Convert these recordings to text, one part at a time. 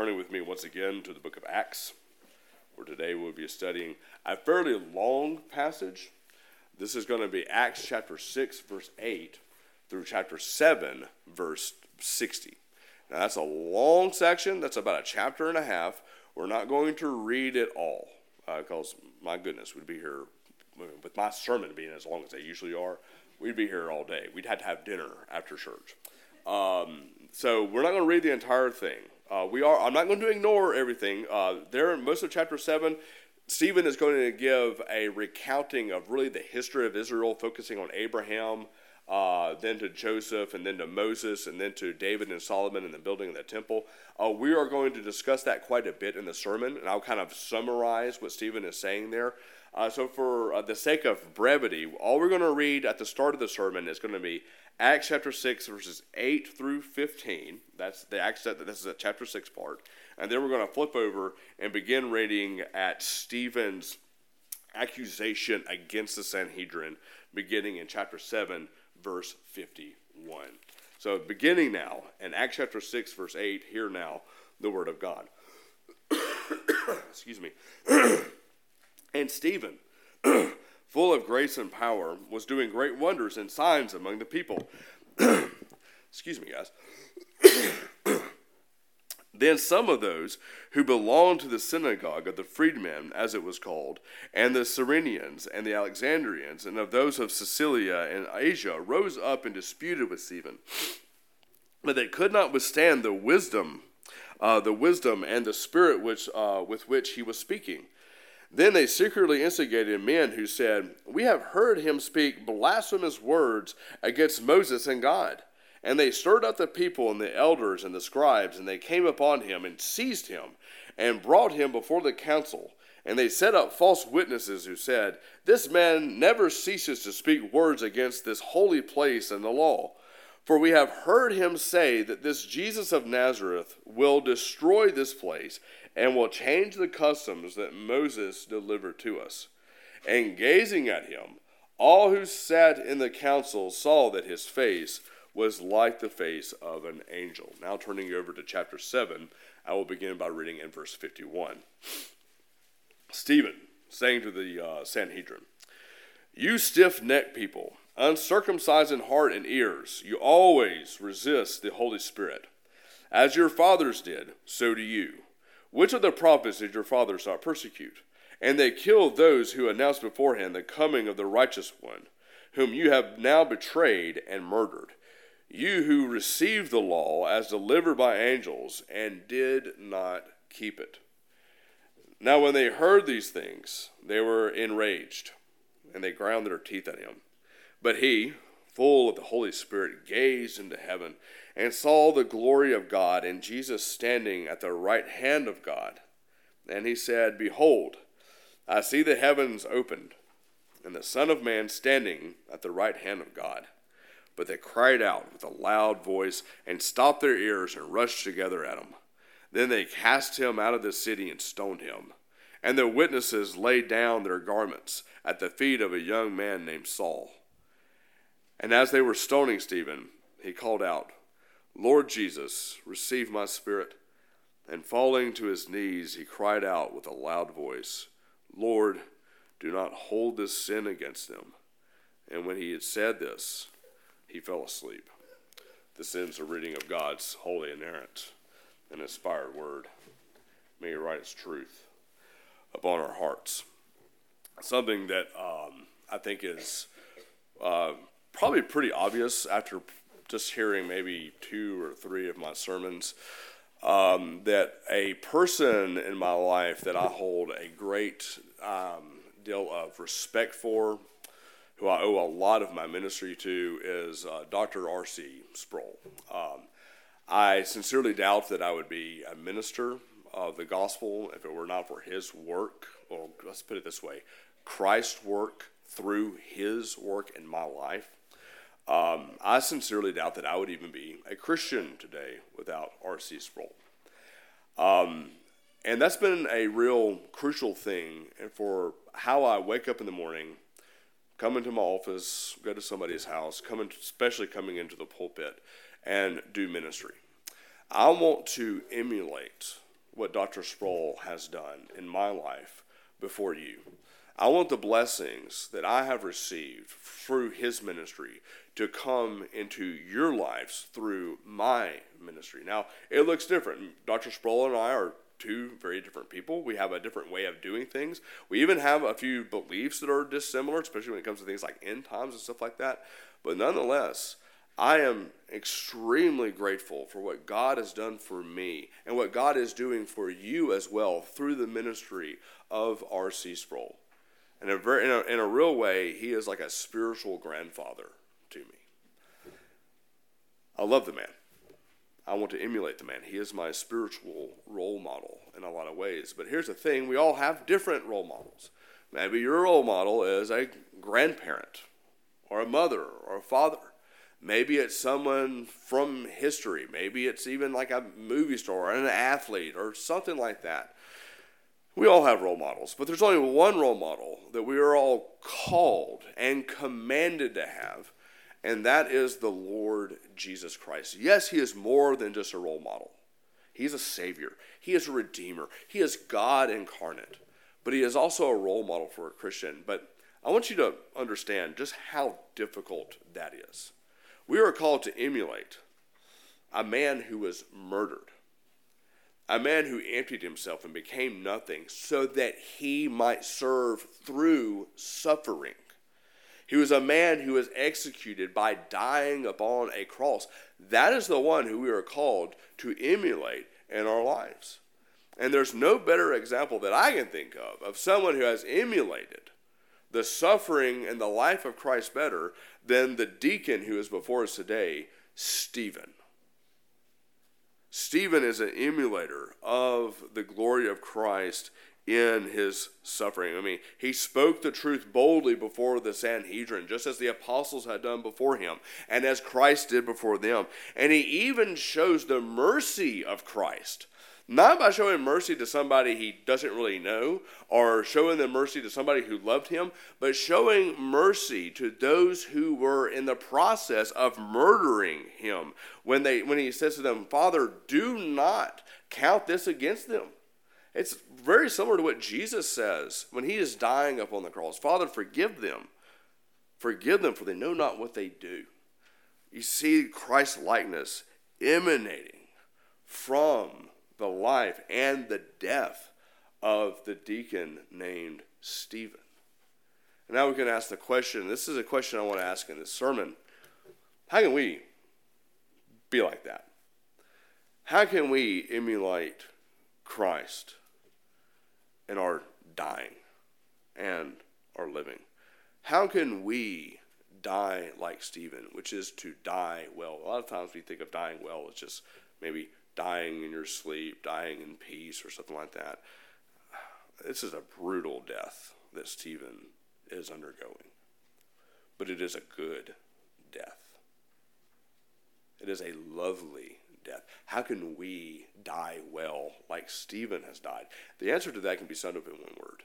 turning with me once again to the book of Acts, where today we'll be studying a fairly long passage. This is going to be Acts chapter 6, verse 8 through chapter 7, verse 60. Now, that's a long section, that's about a chapter and a half. We're not going to read it all, because uh, my goodness, we'd be here with my sermon being as long as they usually are. We'd be here all day. We'd have to have dinner after church. Um, so we're not going to read the entire thing. Uh, we are. I'm not going to ignore everything. Uh, there, most of chapter seven, Stephen is going to give a recounting of really the history of Israel, focusing on Abraham, uh, then to Joseph, and then to Moses, and then to David and Solomon and the building of the temple. Uh, we are going to discuss that quite a bit in the sermon, and I'll kind of summarize what Stephen is saying there. Uh, so, for the sake of brevity, all we're going to read at the start of the sermon is going to be Acts chapter 6, verses 8 through 15. That's the Acts, this is the chapter 6 part. And then we're going to flip over and begin reading at Stephen's accusation against the Sanhedrin, beginning in chapter 7, verse 51. So, beginning now in Acts chapter 6, verse 8, hear now the word of God. Excuse me. And Stephen, full of grace and power, was doing great wonders and signs among the people. Excuse me, guys. then some of those who belonged to the synagogue of the freedmen, as it was called, and the Cyrenians and the Alexandrians, and of those of Cilicia and Asia, rose up and disputed with Stephen. But they could not withstand the wisdom, uh, the wisdom and the spirit which, uh, with which he was speaking. Then they secretly instigated men who said, We have heard him speak blasphemous words against Moses and God. And they stirred up the people and the elders and the scribes, and they came upon him and seized him and brought him before the council. And they set up false witnesses who said, This man never ceases to speak words against this holy place and the law. For we have heard him say that this Jesus of Nazareth will destroy this place and will change the customs that Moses delivered to us. And gazing at him, all who sat in the council saw that his face was like the face of an angel. Now, turning over to chapter 7, I will begin by reading in verse 51. Stephen, saying to the uh, Sanhedrin, You stiff necked people, uncircumcised in heart and ears, you always resist the Holy Spirit. As your fathers did, so do you. Which of the prophets did your fathers not persecute? And they killed those who announced beforehand the coming of the righteous one, whom you have now betrayed and murdered. You who received the law as delivered by angels and did not keep it. Now, when they heard these things, they were enraged, and they ground their teeth at him. But he, full of the Holy Spirit, gazed into heaven and saw the glory of God and Jesus standing at the right hand of God. And he said, Behold, I see the heavens opened, and the Son of Man standing at the right hand of God. But they cried out with a loud voice and stopped their ears and rushed together at him. Then they cast him out of the city and stoned him. And the witnesses laid down their garments at the feet of a young man named Saul. And as they were stoning Stephen, he called out, Lord Jesus, receive my spirit. And falling to his knees, he cried out with a loud voice, Lord, do not hold this sin against them. And when he had said this, he fell asleep. This ends a reading of God's holy, inerrant, and inspired word. May he write its truth upon our hearts. Something that um, I think is uh, probably pretty obvious after just hearing maybe two or three of my sermons, um, that a person in my life that I hold a great um, deal of respect for, who I owe a lot of my ministry to, is uh, Dr. R.C. Sproul. Um, I sincerely doubt that I would be a minister of the gospel if it were not for his work, or let's put it this way Christ's work through his work in my life. Um, I sincerely doubt that I would even be a Christian today without R.C. Sproul. Um, and that's been a real crucial thing for how I wake up in the morning, come into my office, go to somebody's house, come especially coming into the pulpit and do ministry. I want to emulate what Dr. Sproul has done in my life before you. I want the blessings that I have received through his ministry to come into your lives through my ministry. Now, it looks different. Dr. Sproul and I are two very different people. We have a different way of doing things. We even have a few beliefs that are dissimilar, especially when it comes to things like end times and stuff like that. But nonetheless, I am extremely grateful for what God has done for me and what God is doing for you as well through the ministry of R.C. Sproul. In a, very, in, a, in a real way, he is like a spiritual grandfather to me. I love the man. I want to emulate the man. He is my spiritual role model in a lot of ways. But here's the thing we all have different role models. Maybe your role model is a grandparent, or a mother, or a father. Maybe it's someone from history. Maybe it's even like a movie star, or an athlete, or something like that. We all have role models, but there's only one role model that we are all called and commanded to have, and that is the Lord Jesus Christ. Yes, He is more than just a role model, He's a Savior, He is a Redeemer, He is God incarnate, but He is also a role model for a Christian. But I want you to understand just how difficult that is. We are called to emulate a man who was murdered a man who emptied himself and became nothing so that he might serve through suffering. He was a man who was executed by dying upon a cross. That is the one who we are called to emulate in our lives. And there's no better example that I can think of of someone who has emulated the suffering and the life of Christ better than the deacon who is before us today, Stephen. Stephen is an emulator of the glory of Christ in his suffering. I mean, he spoke the truth boldly before the Sanhedrin, just as the apostles had done before him, and as Christ did before them. And he even shows the mercy of Christ not by showing mercy to somebody he doesn't really know or showing the mercy to somebody who loved him, but showing mercy to those who were in the process of murdering him. When, they, when he says to them, Father, do not count this against them. It's very similar to what Jesus says when he is dying upon the cross Father, forgive them. Forgive them, for they know not what they do. You see Christ's likeness emanating from the life and the death of the deacon named Stephen. And now we can ask the question this is a question I want to ask in this sermon. How can we be like that? How can we emulate Christ in our dying and our living? How can we die like Stephen, which is to die well? A lot of times we think of dying well as just maybe dying in your sleep, dying in peace, or something like that. This is a brutal death that Stephen is undergoing, but it is a good death. It is a lovely death. How can we die well like Stephen has died? The answer to that can be summed up in one word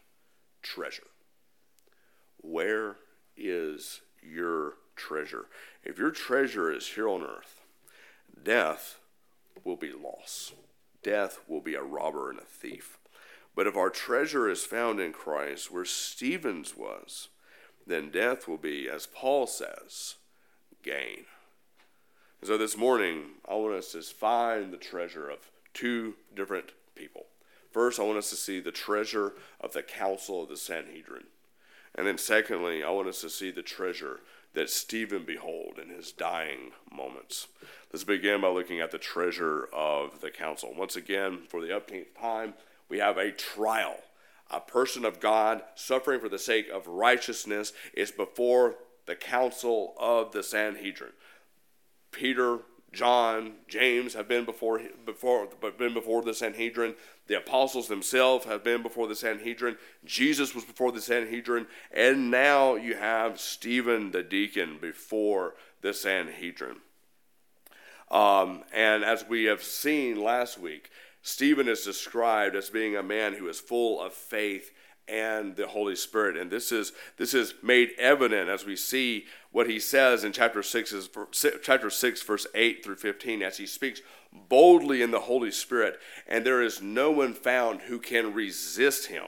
treasure. Where is your treasure? If your treasure is here on earth, death will be loss. Death will be a robber and a thief. But if our treasure is found in Christ, where Stephen's was, then death will be, as Paul says, gain. And so this morning, I want us to find the treasure of two different people. First, I want us to see the treasure of the council of the Sanhedrin. And then, secondly, I want us to see the treasure that Stephen behold in his dying moments. Let's begin by looking at the treasure of the council. Once again, for the upteenth time, we have a trial. A person of God suffering for the sake of righteousness is before the council of the Sanhedrin. Peter, John, James have been before, before, been before the Sanhedrin. The apostles themselves have been before the Sanhedrin. Jesus was before the Sanhedrin. And now you have Stephen the deacon before the Sanhedrin. Um, and as we have seen last week, Stephen is described as being a man who is full of faith and the Holy Spirit. And this is this is made evident as we see what he says in chapter six is chapter six verse eight through fifteen as he speaks boldly in the Holy Spirit, and there is no one found who can resist him.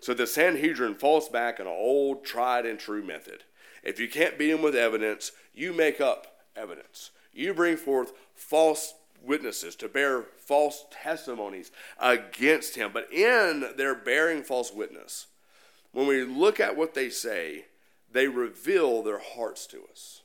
So the Sanhedrin falls back on an old tried and true method. If you can't beat him with evidence, you make up evidence. You bring forth false witnesses to bear false testimonies against him. But in their bearing false witness, when we look at what they say, they reveal their hearts to us.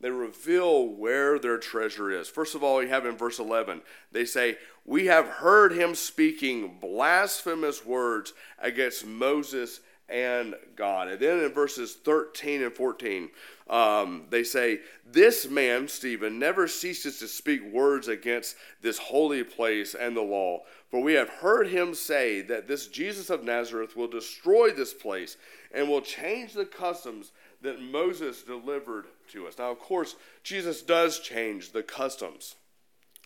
They reveal where their treasure is. First of all, you have in verse 11, they say, We have heard him speaking blasphemous words against Moses and God. And then in verses 13 and 14, um, they say, This man, Stephen, never ceases to speak words against this holy place and the law. For we have heard him say that this Jesus of Nazareth will destroy this place and will change the customs that Moses delivered to us. Now, of course, Jesus does change the customs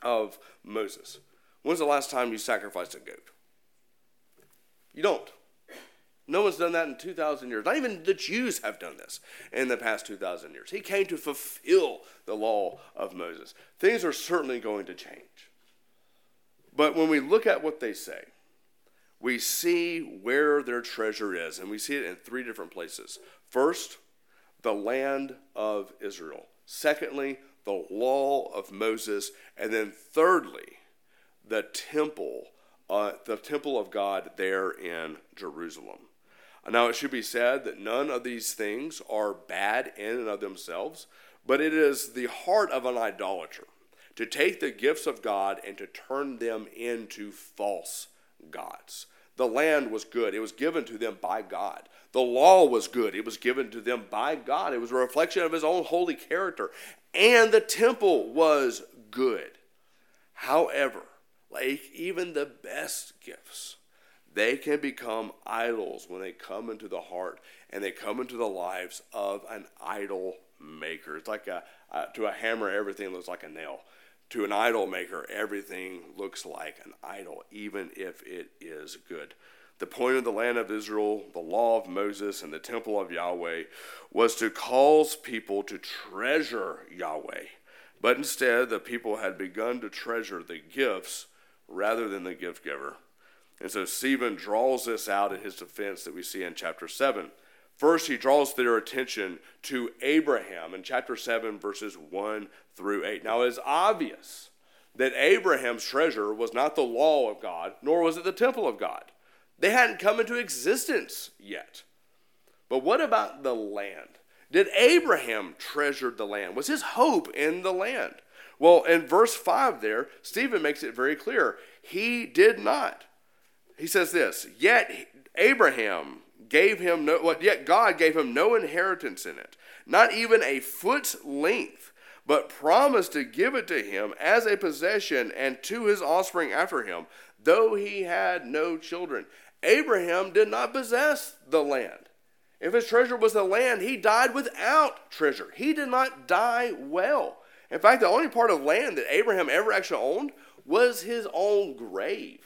of Moses. When's the last time you sacrificed a goat? You don't. No one's done that in 2,000 years. Not even the Jews have done this in the past 2,000 years. He came to fulfill the law of Moses. Things are certainly going to change. But when we look at what they say, we see where their treasure is, and we see it in three different places. First, the land of Israel. Secondly, the law of Moses. And then thirdly, the temple, uh, the temple of God there in Jerusalem. Now, it should be said that none of these things are bad in and of themselves, but it is the heart of an idolater to take the gifts of God and to turn them into false gods. The land was good, it was given to them by God. The law was good, it was given to them by God. It was a reflection of His own holy character. And the temple was good. However, like even the best gifts, they can become idols when they come into the heart and they come into the lives of an idol maker. It's like a, uh, to a hammer, everything looks like a nail. To an idol maker, everything looks like an idol, even if it is good. The point of the land of Israel, the law of Moses, and the temple of Yahweh was to cause people to treasure Yahweh. But instead, the people had begun to treasure the gifts rather than the gift giver. And so Stephen draws this out in his defense that we see in chapter 7. First, he draws their attention to Abraham in chapter 7, verses 1 through 8. Now, it is obvious that Abraham's treasure was not the law of God, nor was it the temple of God. They hadn't come into existence yet. But what about the land? Did Abraham treasure the land? Was his hope in the land? Well, in verse 5 there, Stephen makes it very clear. He did not he says this Yet Abraham gave him no, what, yet God gave him no inheritance in it, not even a foot's length, but promised to give it to him as a possession and to his offspring after him, though he had no children. Abraham did not possess the land. If his treasure was the land, he died without treasure. He did not die well. In fact, the only part of land that Abraham ever actually owned was his own grave.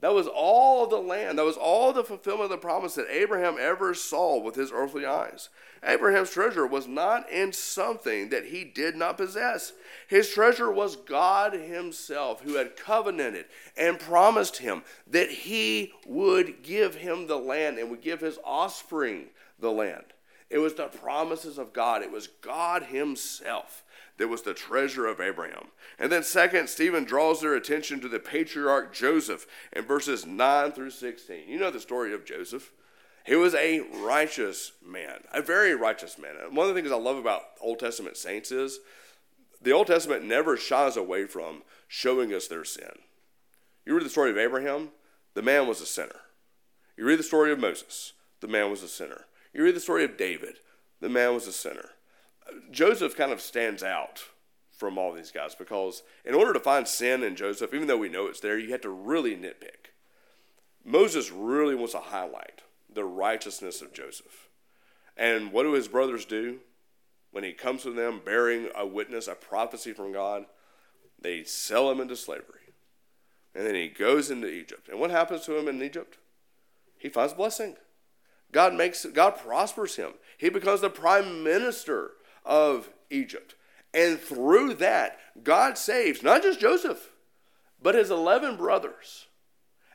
That was all the land. That was all the fulfillment of the promise that Abraham ever saw with his earthly eyes. Abraham's treasure was not in something that he did not possess. His treasure was God Himself, who had covenanted and promised him that He would give him the land and would give his offspring the land. It was the promises of God, it was God Himself that was the treasure of Abraham. And then, second, Stephen draws their attention to the patriarch Joseph in verses 9 through 16. You know the story of Joseph. He was a righteous man, a very righteous man. And one of the things I love about Old Testament saints is the Old Testament never shies away from showing us their sin. You read the story of Abraham, the man was a sinner. You read the story of Moses, the man was a sinner. You read the story of David, the man was a sinner. Joseph kind of stands out from all these guys because in order to find sin in Joseph, even though we know it's there, you have to really nitpick. Moses really wants to highlight the righteousness of Joseph. And what do his brothers do? When he comes to them bearing a witness, a prophecy from God, they sell him into slavery. And then he goes into Egypt. And what happens to him in Egypt? he finds blessing. God makes God prospers him. He becomes the prime minister of Egypt. And through that, God saves not just Joseph, but his 11 brothers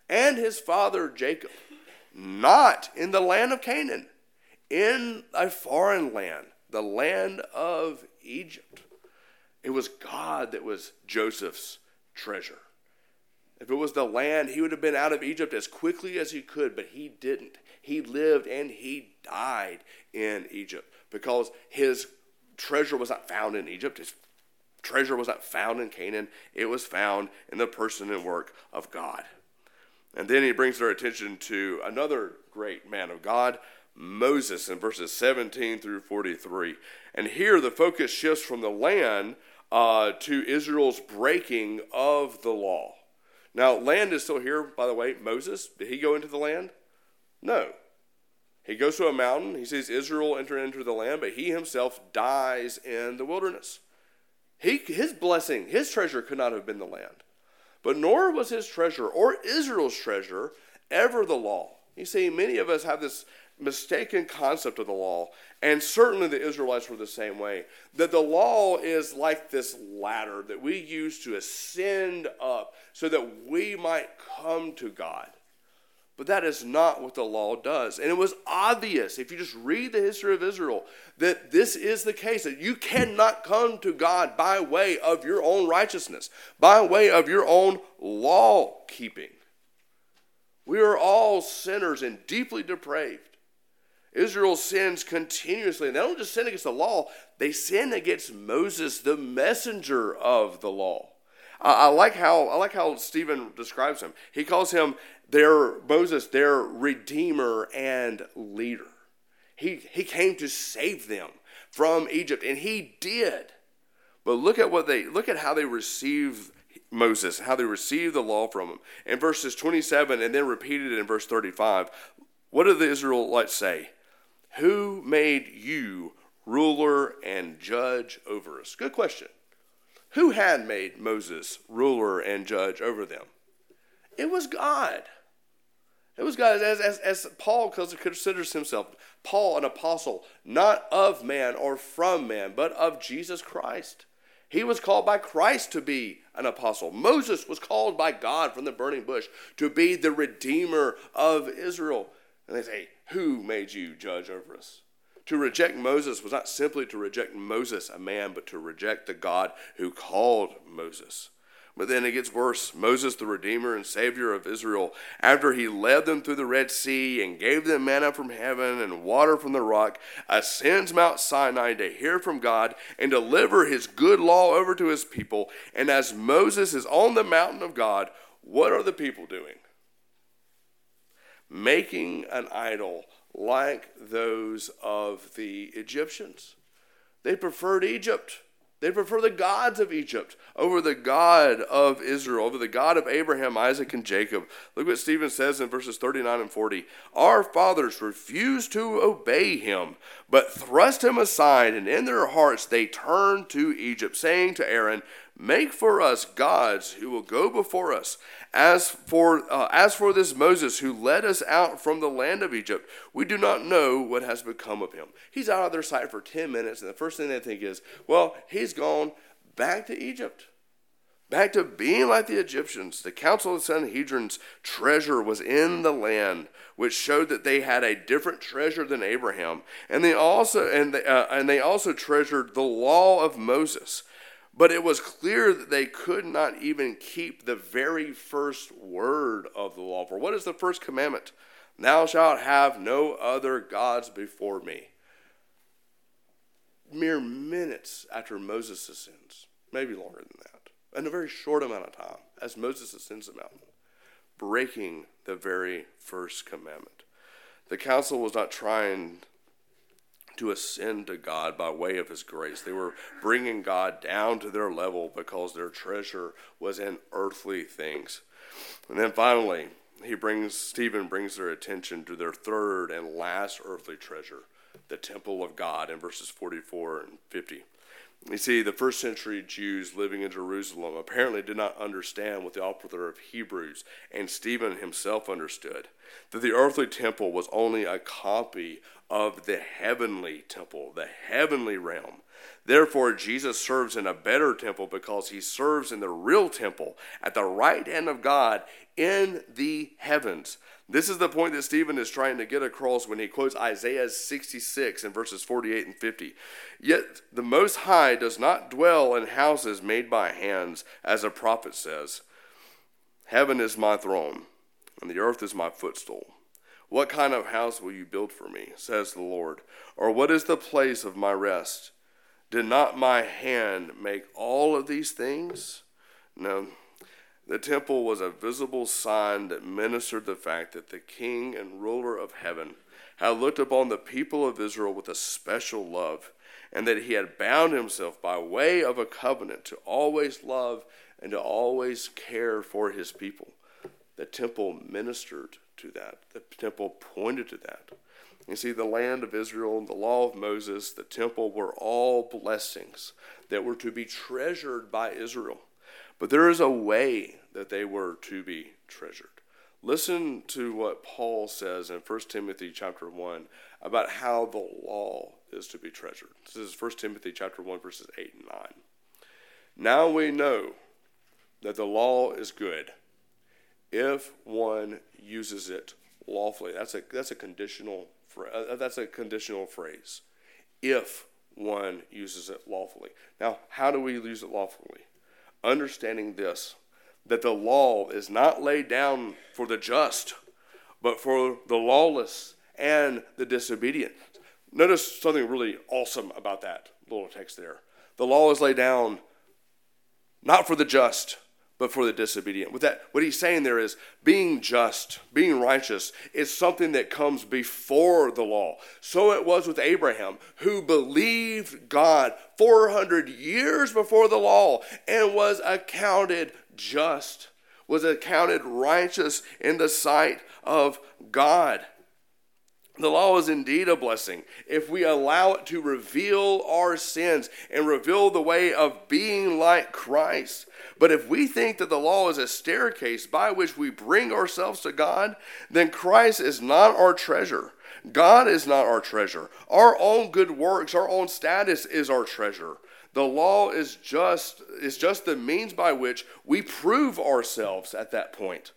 and his father Jacob, not in the land of Canaan, in a foreign land, the land of Egypt. It was God that was Joseph's treasure. If it was the land, he would have been out of Egypt as quickly as he could, but he didn't. He lived and he died in Egypt because his treasure was not found in Egypt. His treasure was not found in Canaan. It was found in the person and work of God. And then he brings their attention to another great man of God, Moses, in verses 17 through 43. And here the focus shifts from the land uh, to Israel's breaking of the law. Now, land is still here, by the way. Moses, did he go into the land? No. He goes to a mountain. He sees Israel enter into the land, but he himself dies in the wilderness. He, his blessing, his treasure could not have been the land. But nor was his treasure or Israel's treasure ever the law. You see, many of us have this mistaken concept of the law, and certainly the Israelites were the same way. That the law is like this ladder that we use to ascend up so that we might come to God. But that is not what the law does. And it was obvious, if you just read the history of Israel, that this is the case that you cannot come to God by way of your own righteousness, by way of your own law keeping. We are all sinners and deeply depraved. Israel sins continuously. And they don't just sin against the law, they sin against Moses, the messenger of the law. I like how I like how Stephen describes him. He calls him their Moses, their redeemer and leader. He he came to save them from Egypt, and he did. But look at what they look at how they receive Moses, how they receive the law from him. In verses 27 and then repeated in verse 35, what do the Israelites say? Who made you ruler and judge over us? Good question. Who had made Moses ruler and judge over them? It was God. It was God, as, as, as Paul considers himself, Paul, an apostle, not of man or from man, but of Jesus Christ. He was called by Christ to be an apostle. Moses was called by God from the burning bush to be the redeemer of Israel. And they say, Who made you judge over us? To reject Moses was not simply to reject Moses, a man, but to reject the God who called Moses. But then it gets worse. Moses, the Redeemer and Savior of Israel, after he led them through the Red Sea and gave them manna from heaven and water from the rock, ascends Mount Sinai to hear from God and deliver his good law over to his people. And as Moses is on the mountain of God, what are the people doing? Making an idol like those of the Egyptians. They preferred Egypt. They prefer the gods of Egypt over the God of Israel, over the God of Abraham, Isaac, and Jacob. Look what Stephen says in verses 39 and 40. Our fathers refused to obey him, but thrust him aside, and in their hearts they turned to Egypt, saying to Aaron, Make for us gods who will go before us. As for, uh, as for this Moses who led us out from the land of Egypt, we do not know what has become of him. He's out of their sight for 10 minutes, and the first thing they think is, well, he's gone back to Egypt. Back to being like the Egyptians. The council of Sanhedrin's treasure was in the land, which showed that they had a different treasure than Abraham. And they also, and they, uh, and they also treasured the law of Moses but it was clear that they could not even keep the very first word of the law. For what is the first commandment? Thou shalt have no other gods before me. Mere minutes after Moses ascends, maybe longer than that, in a very short amount of time, as Moses ascends the mountain, breaking the very first commandment. The council was not trying to ascend to God by way of His grace. They were bringing God down to their level because their treasure was in earthly things. And then finally, he brings Stephen brings their attention to their third and last earthly treasure, the temple of God in verses 44 and 50. You see, the first century Jews living in Jerusalem apparently did not understand what the author of Hebrews and Stephen himself understood that the earthly temple was only a copy of the heavenly temple, the heavenly realm. Therefore, Jesus serves in a better temple because he serves in the real temple at the right hand of God in the heavens. This is the point that Stephen is trying to get across when he quotes Isaiah 66 in verses 48 and 50. Yet the Most High does not dwell in houses made by hands, as a prophet says Heaven is my throne, and the earth is my footstool. What kind of house will you build for me, says the Lord? Or what is the place of my rest? Did not my hand make all of these things? No. The temple was a visible sign that ministered the fact that the king and ruler of heaven had looked upon the people of Israel with a special love, and that he had bound himself by way of a covenant to always love and to always care for his people. The temple ministered to that, the temple pointed to that. You see, the land of Israel, the law of Moses, the temple were all blessings that were to be treasured by Israel. But there is a way that they were to be treasured. Listen to what Paul says in 1 Timothy chapter 1 about how the law is to be treasured. This is 1 Timothy chapter 1 verses 8 and 9. Now we know that the law is good if one uses it lawfully. That's a that's a conditional uh, that's a conditional phrase. If one uses it lawfully. Now, how do we use it lawfully? Understanding this that the law is not laid down for the just, but for the lawless and the disobedient. Notice something really awesome about that little text there. The law is laid down not for the just, but for the disobedient. With that, what he's saying there is being just, being righteous is something that comes before the law. So it was with Abraham, who believed God 400 years before the law and was accounted just, was accounted righteous in the sight of God. The law is indeed a blessing if we allow it to reveal our sins and reveal the way of being like Christ. But if we think that the law is a staircase by which we bring ourselves to God, then Christ is not our treasure. God is not our treasure. Our own good works, our own status is our treasure. The law is just is just the means by which we prove ourselves at that point.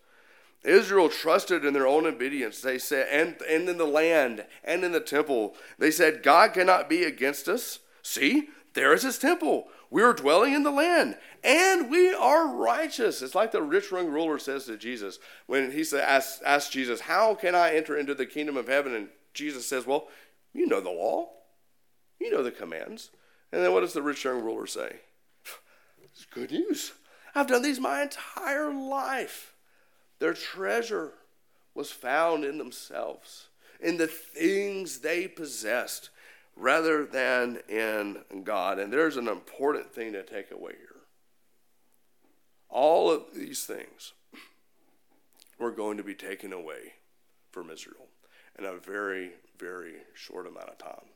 Israel trusted in their own obedience. They said, and, and in the land and in the temple. They said, God cannot be against us. See, there is his temple. We are dwelling in the land, and we are righteous. It's like the rich young ruler says to Jesus when he said, ask, asks Jesus, How can I enter into the kingdom of heaven? And Jesus says, Well, you know the law, you know the commands. And then what does the rich young ruler say? It's good news. I've done these my entire life. Their treasure was found in themselves, in the things they possessed, rather than in God. And there's an important thing to take away here. All of these things were going to be taken away from Israel in a very, very short amount of time.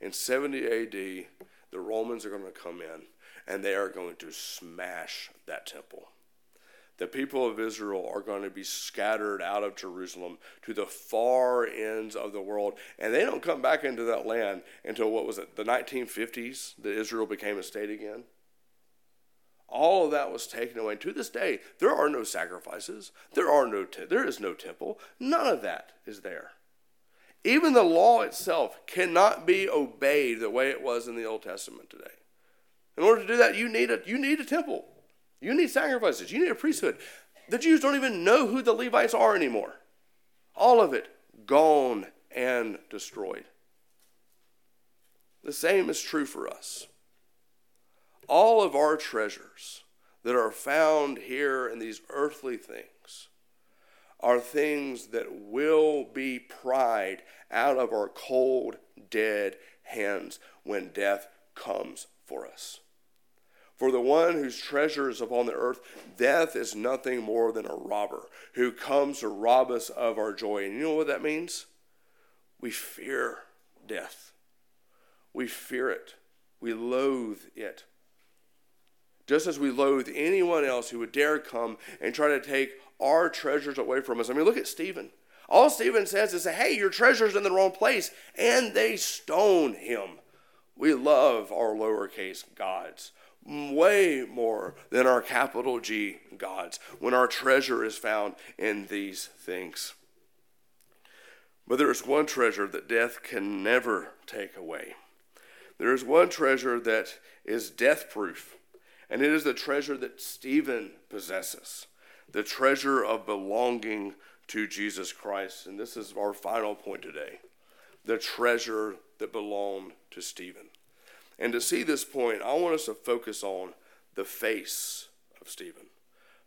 In 70 AD, the Romans are going to come in and they are going to smash that temple the people of Israel are going to be scattered out of Jerusalem to the far ends of the world. And they don't come back into that land until what was it, the 1950s, that Israel became a state again? All of that was taken away. And to this day, there are no sacrifices. There are no te- there is no temple. None of that is there. Even the law itself cannot be obeyed the way it was in the Old Testament today. In order to do that, you need a, you need a temple. You need sacrifices. You need a priesthood. The Jews don't even know who the Levites are anymore. All of it gone and destroyed. The same is true for us. All of our treasures that are found here in these earthly things are things that will be pried out of our cold, dead hands when death comes for us. For the one whose treasure is upon the earth, death is nothing more than a robber who comes to rob us of our joy. And you know what that means? We fear death. We fear it. We loathe it. Just as we loathe anyone else who would dare come and try to take our treasures away from us. I mean, look at Stephen. All Stephen says is, hey, your treasure's in the wrong place. And they stone him. We love our lowercase gods way more than our capital G gods when our treasure is found in these things. But there is one treasure that death can never take away. There is one treasure that is death proof, and it is the treasure that Stephen possesses the treasure of belonging to Jesus Christ. And this is our final point today the treasure that belonged to Stephen. And to see this point, I want us to focus on the face of Stephen.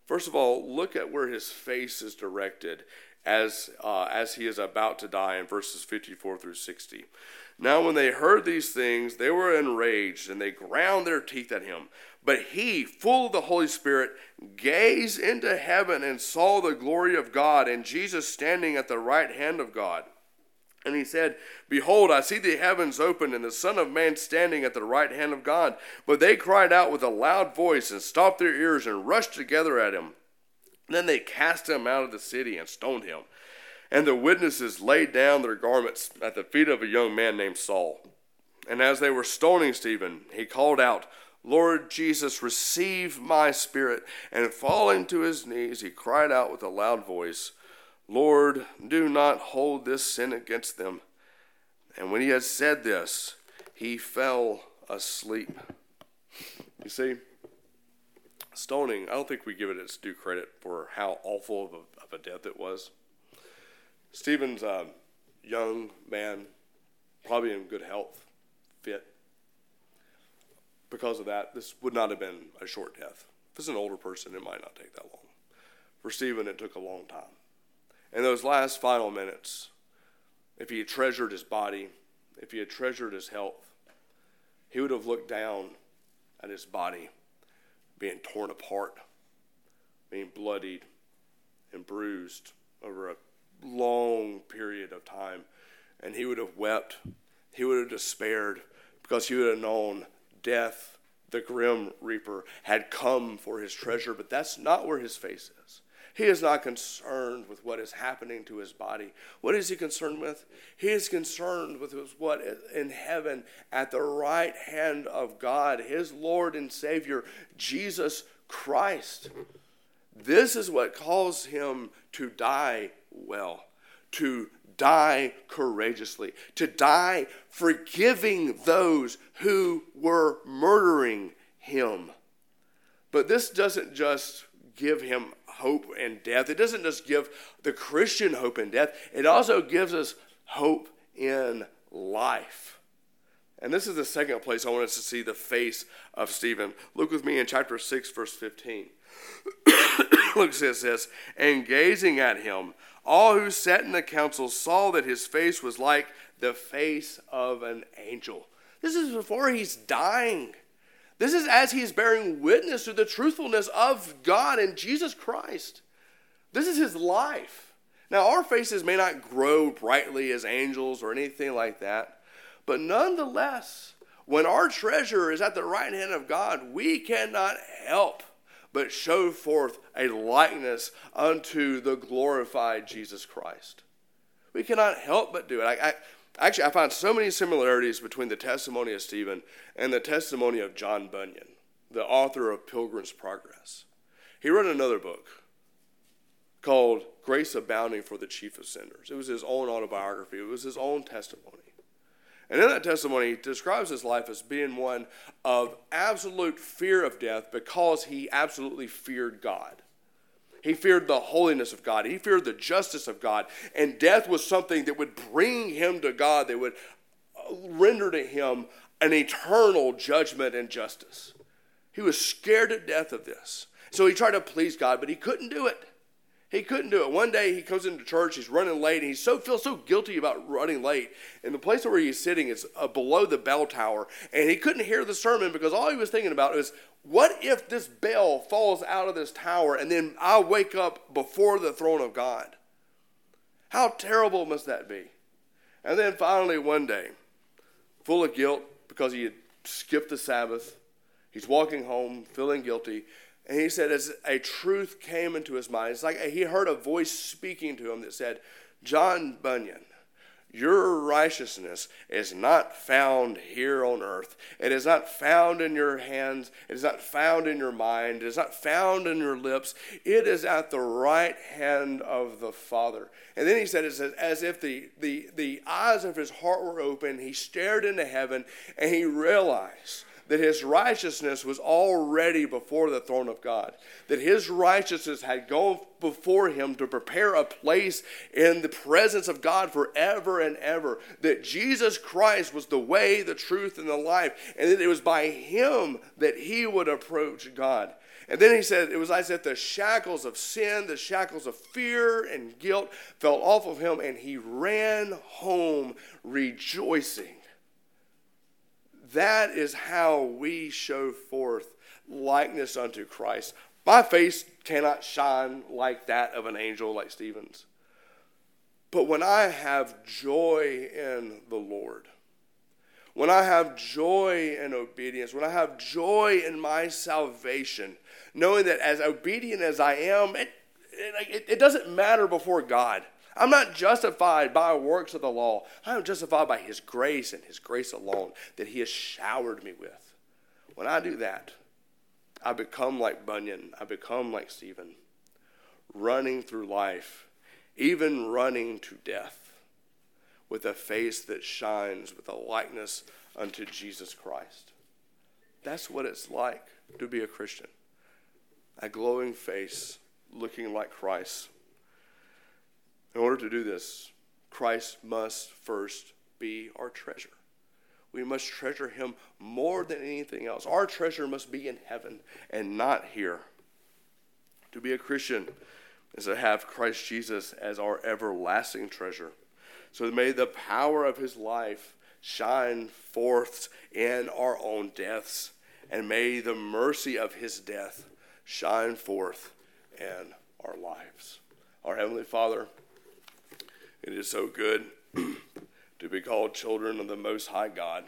First of all, look at where his face is directed as, uh, as he is about to die in verses 54 through 60. Now, when they heard these things, they were enraged and they ground their teeth at him. But he, full of the Holy Spirit, gazed into heaven and saw the glory of God and Jesus standing at the right hand of God. And he said, Behold, I see the heavens opened and the Son of Man standing at the right hand of God. But they cried out with a loud voice and stopped their ears and rushed together at him. Then they cast him out of the city and stoned him. And the witnesses laid down their garments at the feet of a young man named Saul. And as they were stoning Stephen, he called out, Lord Jesus, receive my spirit. And falling to his knees, he cried out with a loud voice, Lord, do not hold this sin against them. And when he had said this, he fell asleep. You see, stoning, I don't think we give it its due credit for how awful of a, of a death it was. Stephen's a young man, probably in good health, fit. Because of that, this would not have been a short death. If it's an older person, it might not take that long. For Stephen, it took a long time. In those last final minutes, if he had treasured his body, if he had treasured his health, he would have looked down at his body being torn apart, being bloodied and bruised over a long period of time. And he would have wept, he would have despaired because he would have known death, the grim reaper, had come for his treasure. But that's not where his face is. He is not concerned with what is happening to his body. What is he concerned with? He is concerned with what is in heaven at the right hand of God, his Lord and Savior, Jesus Christ. This is what calls him to die well, to die courageously, to die forgiving those who were murdering him. But this doesn't just give him hope in death. It doesn't just give the Christian hope in death, it also gives us hope in life. And this is the second place I want us to see the face of Stephen. Look with me in chapter 6, verse 15. Look, it says and gazing at him, all who sat in the council saw that his face was like the face of an angel. This is before he's dying. This is as he's bearing witness to the truthfulness of God and Jesus Christ. This is his life. Now, our faces may not grow brightly as angels or anything like that, but nonetheless, when our treasure is at the right hand of God, we cannot help but show forth a likeness unto the glorified Jesus Christ. We cannot help but do it. I, I, Actually, I find so many similarities between the testimony of Stephen and the testimony of John Bunyan, the author of Pilgrim's Progress. He wrote another book called Grace Abounding for the Chief of Sinners. It was his own autobiography, it was his own testimony. And in that testimony, he describes his life as being one of absolute fear of death because he absolutely feared God. He feared the holiness of God. He feared the justice of God. And death was something that would bring him to God, that would render to him an eternal judgment and justice. He was scared to death of this. So he tried to please God, but he couldn't do it. He couldn't do it. One day he comes into church, he's running late, and he so feels so guilty about running late. And the place where he's sitting is uh, below the bell tower, and he couldn't hear the sermon because all he was thinking about was, what if this bell falls out of this tower and then I wake up before the throne of God? How terrible must that be? And then finally, one day, full of guilt because he had skipped the Sabbath. He's walking home feeling guilty. And he said, as a truth came into his mind, it's like he heard a voice speaking to him that said, John Bunyan, your righteousness is not found here on earth. It is not found in your hands. It is not found in your mind. It is not found in your lips. It is at the right hand of the Father. And then he said, it's as if the, the, the eyes of his heart were open. He stared into heaven and he realized that his righteousness was already before the throne of God, that his righteousness had gone before him to prepare a place in the presence of God forever and ever, that Jesus Christ was the way, the truth, and the life, and that it was by him that he would approach God. And then he said, it was as if the shackles of sin, the shackles of fear and guilt fell off of him, and he ran home rejoicing. That is how we show forth likeness unto Christ. My face cannot shine like that of an angel like Stephen's. But when I have joy in the Lord, when I have joy in obedience, when I have joy in my salvation, knowing that as obedient as I am, it, it, it doesn't matter before God. I'm not justified by works of the law. I am justified by His grace and His grace alone that He has showered me with. When I do that, I become like Bunyan. I become like Stephen, running through life, even running to death, with a face that shines with a likeness unto Jesus Christ. That's what it's like to be a Christian. A glowing face looking like Christ. In order to do this, Christ must first be our treasure. We must treasure him more than anything else. Our treasure must be in heaven and not here. To be a Christian is to have Christ Jesus as our everlasting treasure. So may the power of his life shine forth in our own deaths, and may the mercy of his death shine forth in our lives. Our Heavenly Father, it is so good to be called children of the Most High God.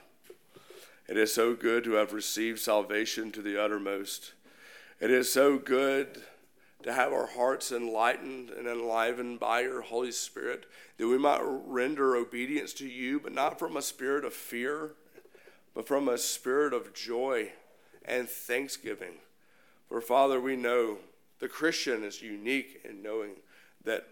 It is so good to have received salvation to the uttermost. It is so good to have our hearts enlightened and enlivened by your Holy Spirit, that we might render obedience to you, but not from a spirit of fear, but from a spirit of joy and thanksgiving. For Father, we know the Christian is unique in knowing that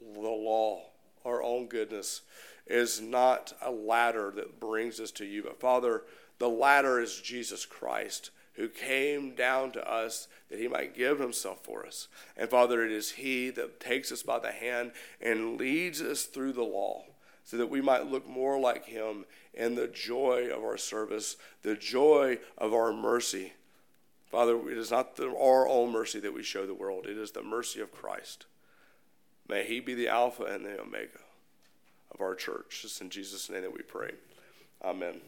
the law our own goodness is not a ladder that brings us to you. But Father, the ladder is Jesus Christ who came down to us that he might give himself for us. And Father, it is he that takes us by the hand and leads us through the law so that we might look more like him in the joy of our service, the joy of our mercy. Father, it is not the, our own mercy that we show the world, it is the mercy of Christ. May he be the Alpha and the Omega of our church. It's in Jesus' name that we pray. Amen.